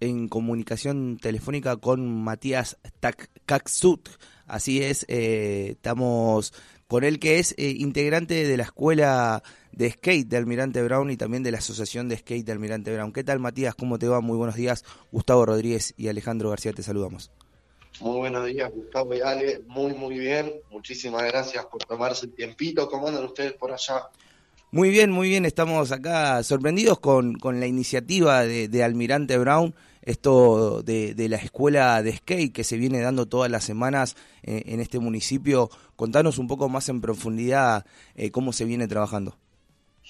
en comunicación telefónica con Matías Kaksut. Así es, eh, estamos con él que es eh, integrante de la escuela de skate de Almirante Brown y también de la asociación de skate de Almirante Brown. ¿Qué tal Matías? ¿Cómo te va? Muy buenos días. Gustavo Rodríguez y Alejandro García te saludamos. Muy buenos días, Gustavo y Ale. Muy, muy bien. Muchísimas gracias por tomarse el tiempito. ¿Cómo andan ustedes por allá? Muy bien, muy bien. Estamos acá sorprendidos con, con la iniciativa de, Almirante Brown, esto de, la escuela de skate que se viene dando todas las semanas eh, en, este municipio. Contanos un poco más en profundidad eh, cómo se viene trabajando.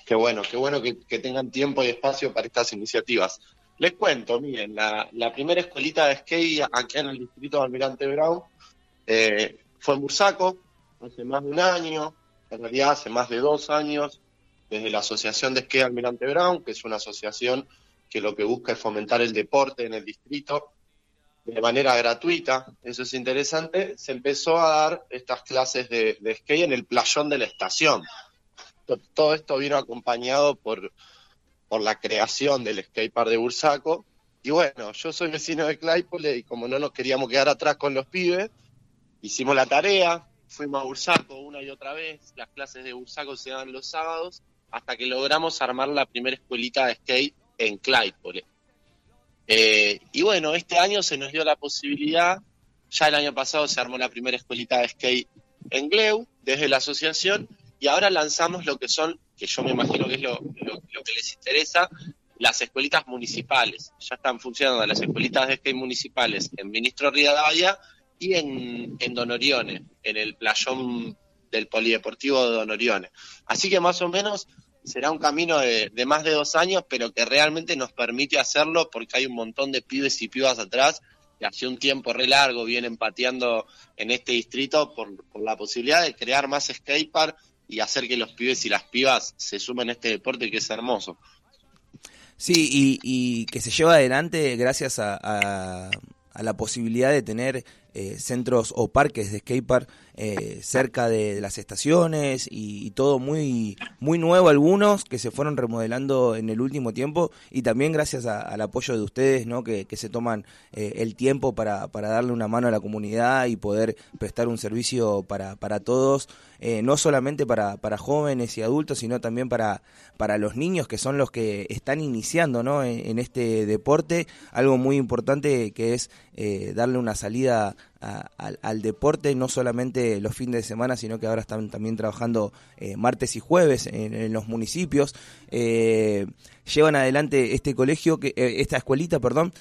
Qué bueno, qué bueno que, tengan tiempo y espacio para estas iniciativas. Les cuento, miren, la, primera escuelita de skate aquí en el distrito de Almirante Brown eh, fue en Bursaco, hace más de un año, en realidad hace más de dos años desde la Asociación de Esquí Almirante Brown, que es una asociación que lo que busca es fomentar el deporte en el distrito de manera gratuita, eso es interesante, se empezó a dar estas clases de, de skate en el playón de la estación. Todo esto vino acompañado por, por la creación del skatepark de Bursaco. Y bueno, yo soy vecino de Claypole y como no nos queríamos quedar atrás con los pibes, hicimos la tarea, fuimos a Bursaco una y otra vez, las clases de Bursaco se dan los sábados, hasta que logramos armar la primera escuelita de skate en Claypole. Eh, y bueno, este año se nos dio la posibilidad, ya el año pasado se armó la primera escuelita de skate en Gleu, desde la asociación, y ahora lanzamos lo que son, que yo me imagino que es lo, que les interesa, las escuelitas municipales. Ya están funcionando las escuelitas de skate municipales en Ministro Rivadavia y en, en Donorione, en el playón del Polideportivo de Donorione. Así que más o menos será un camino de, más de dos años, pero que realmente nos permite hacerlo porque hay un montón de pibes y pibas atrás que hace un tiempo re largo vienen pateando en este distrito por, la posibilidad de crear más skatepark y hacer que los pibes y las pibas se sumen a este deporte que es hermoso. Sí, y, que se lleva adelante gracias a, a la posibilidad de tener eh, centros o parques de skatepark eh, cerca de, las estaciones y, todo muy muy nuevo algunos que se fueron remodelando en el último tiempo y también gracias al apoyo de ustedes no que, se toman eh, el tiempo para, para, darle una mano a la comunidad y poder prestar un servicio para, para todos no solamente para, para jóvenes y adultos sino también para para los niños que son los que están iniciando ¿no? en, este deporte algo muy importante que es darle una salida al, deporte, no solamente los fines de semana, sino que ahora están también trabajando eh, martes y jueves en, los municipios. Eh, llevan adelante este colegio, que, eh, esta escuelita, perdón,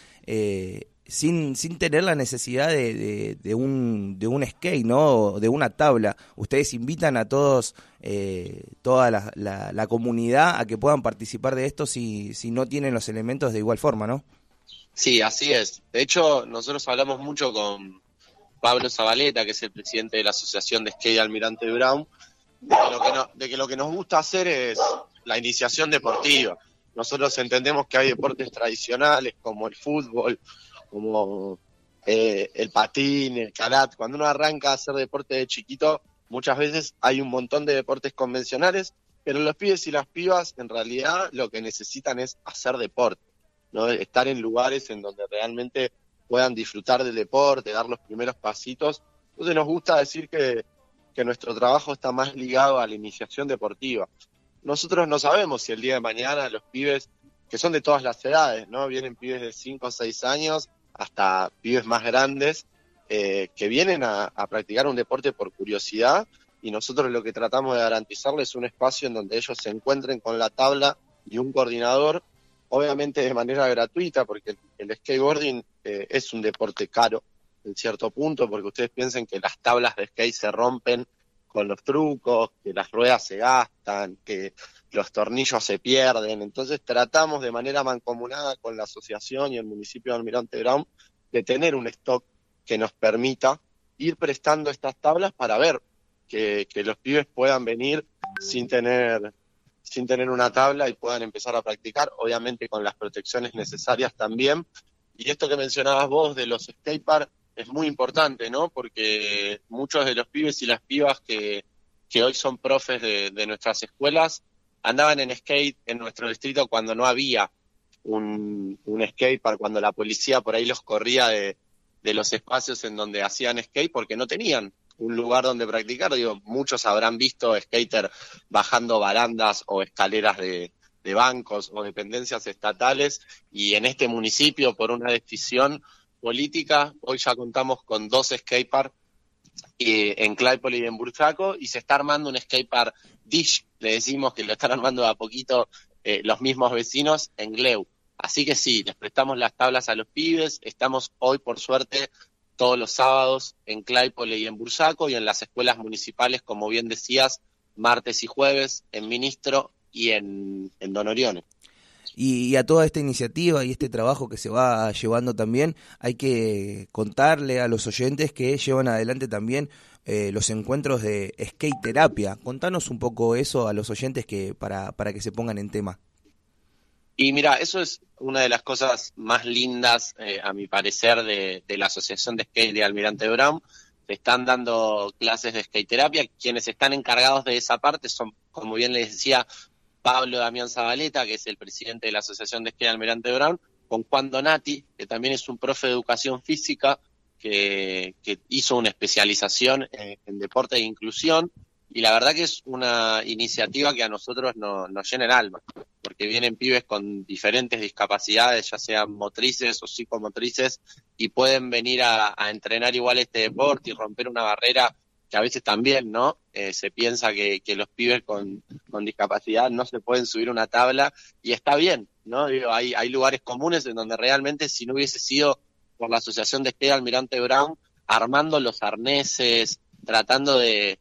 sin, sin tener la necesidad de, de, un, de un skate, ¿no? De una tabla. Ustedes invitan a todos, toda la, la, comunidad a que puedan participar de esto si, si no tienen los elementos de igual forma, ¿no? Sí, así es. De hecho, nosotros hablamos mucho con, Pablo Zabaleta, que es el presidente de la Asociación de Skate Almirante Brown, de que, lo que nos gusta hacer es la iniciación deportiva. Nosotros entendemos que hay deportes tradicionales como el fútbol, como eh, el patín, el karate. Cuando uno arranca a hacer deporte de chiquito, muchas veces hay un montón de deportes convencionales, pero los pibes y las pibas en realidad lo que necesitan es hacer deporte, ¿no? estar en lugares en donde realmente puedan disfrutar del deporte, dar los primeros pasitos. Entonces nos gusta decir que, nuestro trabajo está más ligado a la iniciación deportiva. Nosotros no sabemos si el día de mañana los pibes, que son de todas las edades, ¿no? Vienen pibes de 5 o 6 años hasta pibes más grandes, eh, que vienen a, a practicar un deporte por curiosidad y nosotros lo que tratamos de garantizarles es un espacio en donde ellos se encuentren con la tabla y un coordinador obviamente de manera gratuita, porque el, skateboarding eh, es un deporte caro en cierto punto, porque ustedes piensen que las tablas de skate se rompen con los trucos, que las ruedas se gastan, que los tornillos se pierden. Entonces tratamos de manera mancomunada con la asociación y el municipio de Almirante Brown de tener un stock que nos permita ir prestando estas tablas para ver que, que los pibes puedan venir sin tener sin tener una tabla y puedan empezar a practicar, obviamente con las protecciones necesarias también. Y esto que mencionabas vos de los skateparks es muy importante, ¿no? Porque muchos de los pibes y las pibas que, que hoy son profes de, nuestras escuelas andaban en skate en nuestro distrito cuando no había un, un skatepark cuando la policía por ahí los corría de, de los espacios en donde hacían skate porque no tenían un lugar donde practicar. Digo, muchos habrán visto skater bajando barandas o escaleras de, bancos o dependencias estatales y en este municipio por una decisión política hoy ya contamos con dos skateparks en Claypole y en Bursaco y se está armando un skatepark dish, le decimos que lo están armando a poquito eh, los mismos vecinos en Gleu. Así que sí, les prestamos las tablas a los pibes, estamos hoy por suerte todos los sábados en Claypole y en Bursaco y en las escuelas municipales, como bien decías, martes y jueves en Ministro y en, en Don Orione. Y, a toda esta iniciativa y este trabajo que se va llevando también, hay que contarle a los oyentes que llevan adelante también eh, los encuentros de skate terapia. Contanos un poco eso a los oyentes que para, para que se pongan en tema. Y mira, eso es una de las cosas más lindas, eh, a mi parecer, de, la Asociación de Skate de Almirante Brown. Se están dando clases de skate terapia. Quienes están encargados de esa parte son, como bien les decía, Pablo Damián Zabaleta, que es el presidente de la Asociación de Skate de Almirante Brown, con Juan Donati, que también es un profe de educación física, que, hizo una especialización en deporte e inclusión y la verdad que es una iniciativa que a nosotros nos llena el alma, porque vienen pibes con diferentes discapacidades, ya sean motrices o psicomotrices, y pueden venir a, entrenar igual este deporte y romper una barrera que a veces también, ¿no? Eh, se piensa que, los pibes con, discapacidad no se pueden subir una tabla, y está bien, ¿no? hay, hay lugares comunes en donde realmente si no hubiese sido por la Asociación de Esqueda Almirante Brown, armando los arneses, tratando de,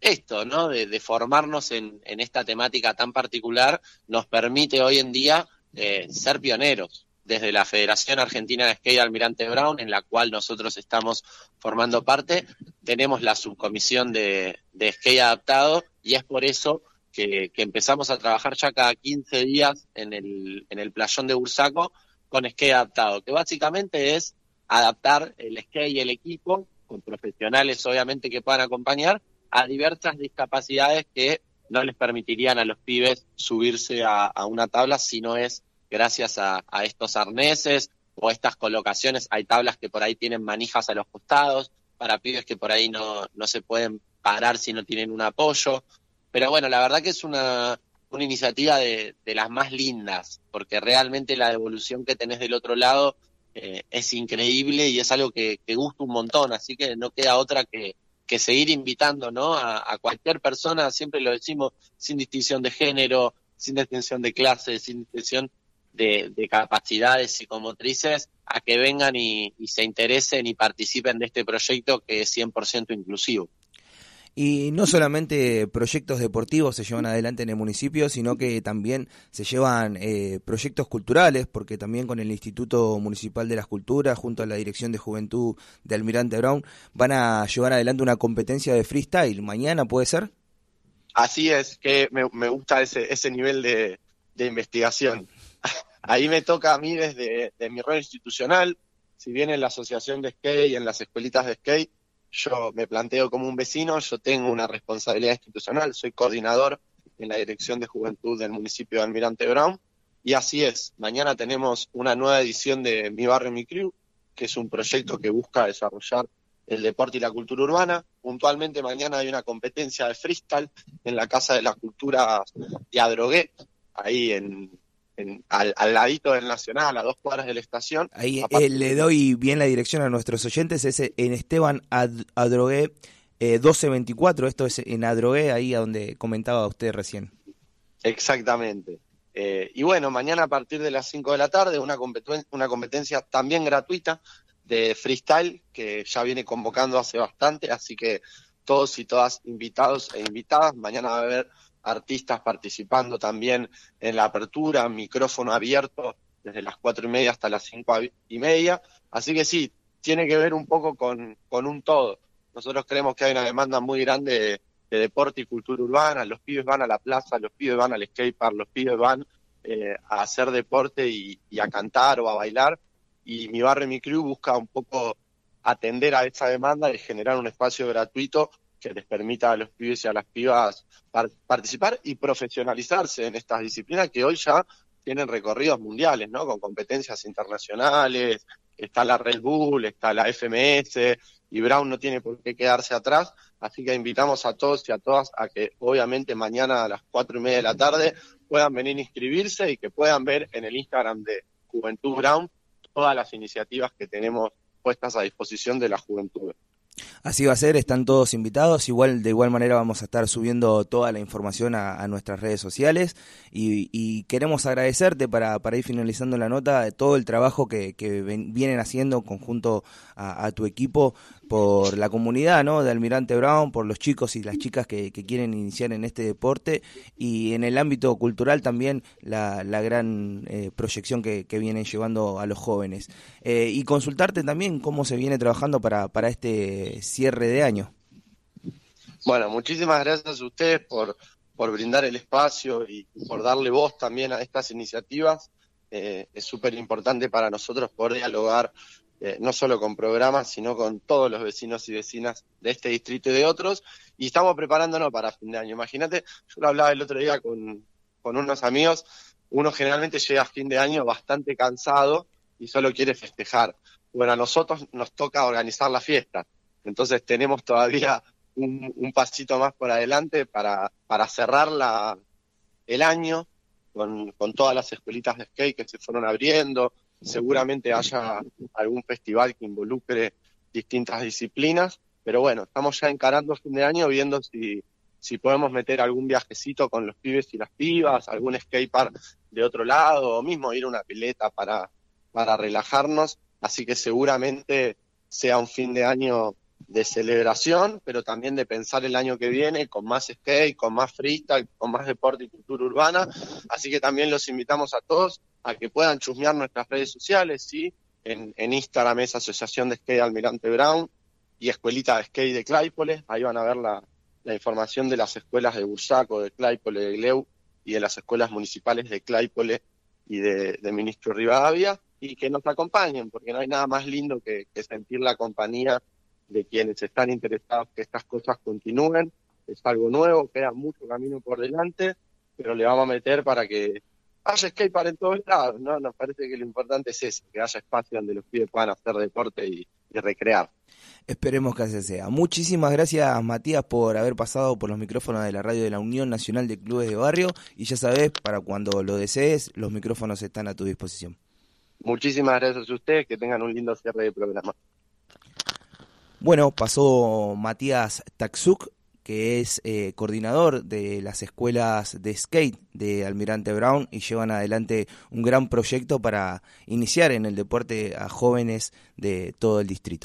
esto, ¿no? De, formarnos en, esta temática tan particular, nos permite hoy en día eh, ser pioneros. Desde la Federación Argentina de Skate Almirante Brown, en la cual nosotros estamos formando parte, tenemos la subcomisión de, de skate adaptado y es por eso que, empezamos a trabajar ya cada 15 días en el, en el playón de Bursaco con skate adaptado, que básicamente es adaptar el skate y el equipo, con profesionales obviamente que puedan acompañar, a diversas discapacidades que no les permitirían a los pibes subirse a, una tabla si no es gracias a, estos arneses o estas colocaciones. Hay tablas que por ahí tienen manijas a los costados, para pibes que por ahí no, no se pueden parar si no tienen un apoyo. Pero bueno, la verdad que es una, una iniciativa de, las más lindas, porque realmente la devolución que tenés del otro lado eh, es increíble y es algo que, que gusta un montón, así que no queda otra que, que seguir invitando ¿no? A, cualquier persona, siempre lo decimos, sin distinción de género, sin distinción de clase, sin distinción de, capacidades psicomotrices, a que vengan y, y, se interesen y participen de este proyecto que es 100% inclusivo. Y no solamente proyectos deportivos se llevan adelante en el municipio, sino que también se llevan eh, proyectos culturales, porque también con el Instituto Municipal de las Culturas, junto a la Dirección de Juventud de Almirante Brown, van a llevar adelante una competencia de freestyle. ¿Mañana puede ser? Así es, que me, gusta ese, ese nivel de, investigación. Ahí me toca a mí desde mi rol institucional, si bien en la asociación de skate y en las escuelitas de skate, yo me planteo como un vecino, yo tengo una responsabilidad institucional, soy coordinador en la Dirección de Juventud del municipio de Almirante Brown, y así es, mañana tenemos una nueva edición de Mi Barrio, Mi Crew, que es un proyecto que busca desarrollar el deporte y la cultura urbana. Puntualmente mañana hay una competencia de freestyle en la Casa de la Cultura de Adrogué, ahí en, al, ladito del Nacional, a dos cuadras de la estación. Ahí eh, le doy bien la dirección a nuestros oyentes, es en Esteban Adrogué 1224, eh, esto es en Adrogué, ahí a donde comentaba usted recién. Exactamente. Eh, y bueno, mañana a partir de las 5 de la tarde, una, una competencia también gratuita de freestyle que ya viene convocando hace bastante, así que todos y todas invitados e invitadas, mañana va a haber artistas participando también en la apertura, micrófono abierto desde las cuatro y media hasta las cinco y media. Así que sí, tiene que ver un poco con, con un todo. Nosotros creemos que hay una demanda muy grande de, deporte y cultura urbana. Los pibes van a la plaza, los pibes van al skatepark, los pibes van eh, a hacer deporte y, a cantar o a bailar. Y mi barrio, mi crew busca un poco atender a esa demanda y generar un espacio gratuito que les permita a los pibes y a las pibas participar y profesionalizarse en estas disciplinas que hoy ya tienen recorridos mundiales, ¿no? Con competencias internacionales, está la Red Bull, está la FMS, y Brown no tiene por qué quedarse atrás, así que invitamos a todos y a todas a que obviamente mañana a las cuatro y media de la tarde puedan venir a inscribirse y que puedan ver en el Instagram de Juventud Brown todas las iniciativas que tenemos puestas a disposición de la juventud. Así va a ser, están todos invitados. Igual, de igual manera, vamos a estar subiendo toda la información a, nuestras redes sociales. Y, queremos agradecerte para, para, ir finalizando la nota todo el trabajo que, vienen haciendo conjunto a, tu equipo por la comunidad ¿no? de Almirante Brown, por los chicos y las chicas que, quieren iniciar en este deporte y en el ámbito cultural también la, gran eh, proyección que, vienen llevando a los jóvenes. Eh, y consultarte también cómo se viene trabajando para, para este cierre de año. Bueno, muchísimas gracias a ustedes por, por brindar el espacio y por darle voz también a estas iniciativas. Eh, es súper importante para nosotros poder dialogar eh, no solo con programas, sino con todos los vecinos y vecinas de este distrito y de otros. Y estamos preparándonos para fin de año. Imagínate, yo lo hablaba el otro día con, con unos amigos, uno generalmente llega a fin de año bastante cansado y solo quiere festejar. Bueno, a nosotros nos toca organizar la fiesta. Entonces tenemos todavía un, pasito más por adelante para, para cerrar la, el año con, con todas las escuelitas de skate que se fueron abriendo. Seguramente haya algún festival que involucre distintas disciplinas, pero bueno, estamos ya encarando fin de año viendo si, si podemos meter algún viajecito con los pibes y las pibas, algún skatepark de otro lado, o mismo ir a una pileta para, para relajarnos. Así que seguramente sea un fin de año de celebración, pero también de pensar el año que viene con más skate, con más freestyle, con más deporte y cultura urbana. Así que también los invitamos a todos a que puedan chusmear nuestras redes sociales, ¿sí? En, Instagram es Asociación de Skate Almirante Brown y Escuelita de Skate de Claypole. Ahí van a ver la, información de las escuelas de Busaco, de Claypole, de Gleu y de las escuelas municipales de Claypole y de, Ministro Rivadavia y que nos acompañen, porque no hay nada más lindo que sentir la compañía de quienes están interesados que estas cosas continúen. Es algo nuevo, queda mucho camino por delante, pero le vamos a meter para que haya skatepark en todos lados, ¿no? Nos parece que lo importante es eso, que haya espacio donde los pibes puedan hacer deporte y, recrear. Esperemos que así sea. Muchísimas gracias, Matías, por haber pasado por los micrófonos de la radio de la Unión Nacional de Clubes de Barrio. Y ya sabes, para cuando lo desees, los micrófonos están a tu disposición. Muchísimas gracias a ustedes, que tengan un lindo cierre de programa. Bueno, pasó Matías Taxuk, que es eh, coordinador de las escuelas de skate de Almirante Brown y llevan adelante un gran proyecto para iniciar en el deporte a jóvenes de todo el distrito.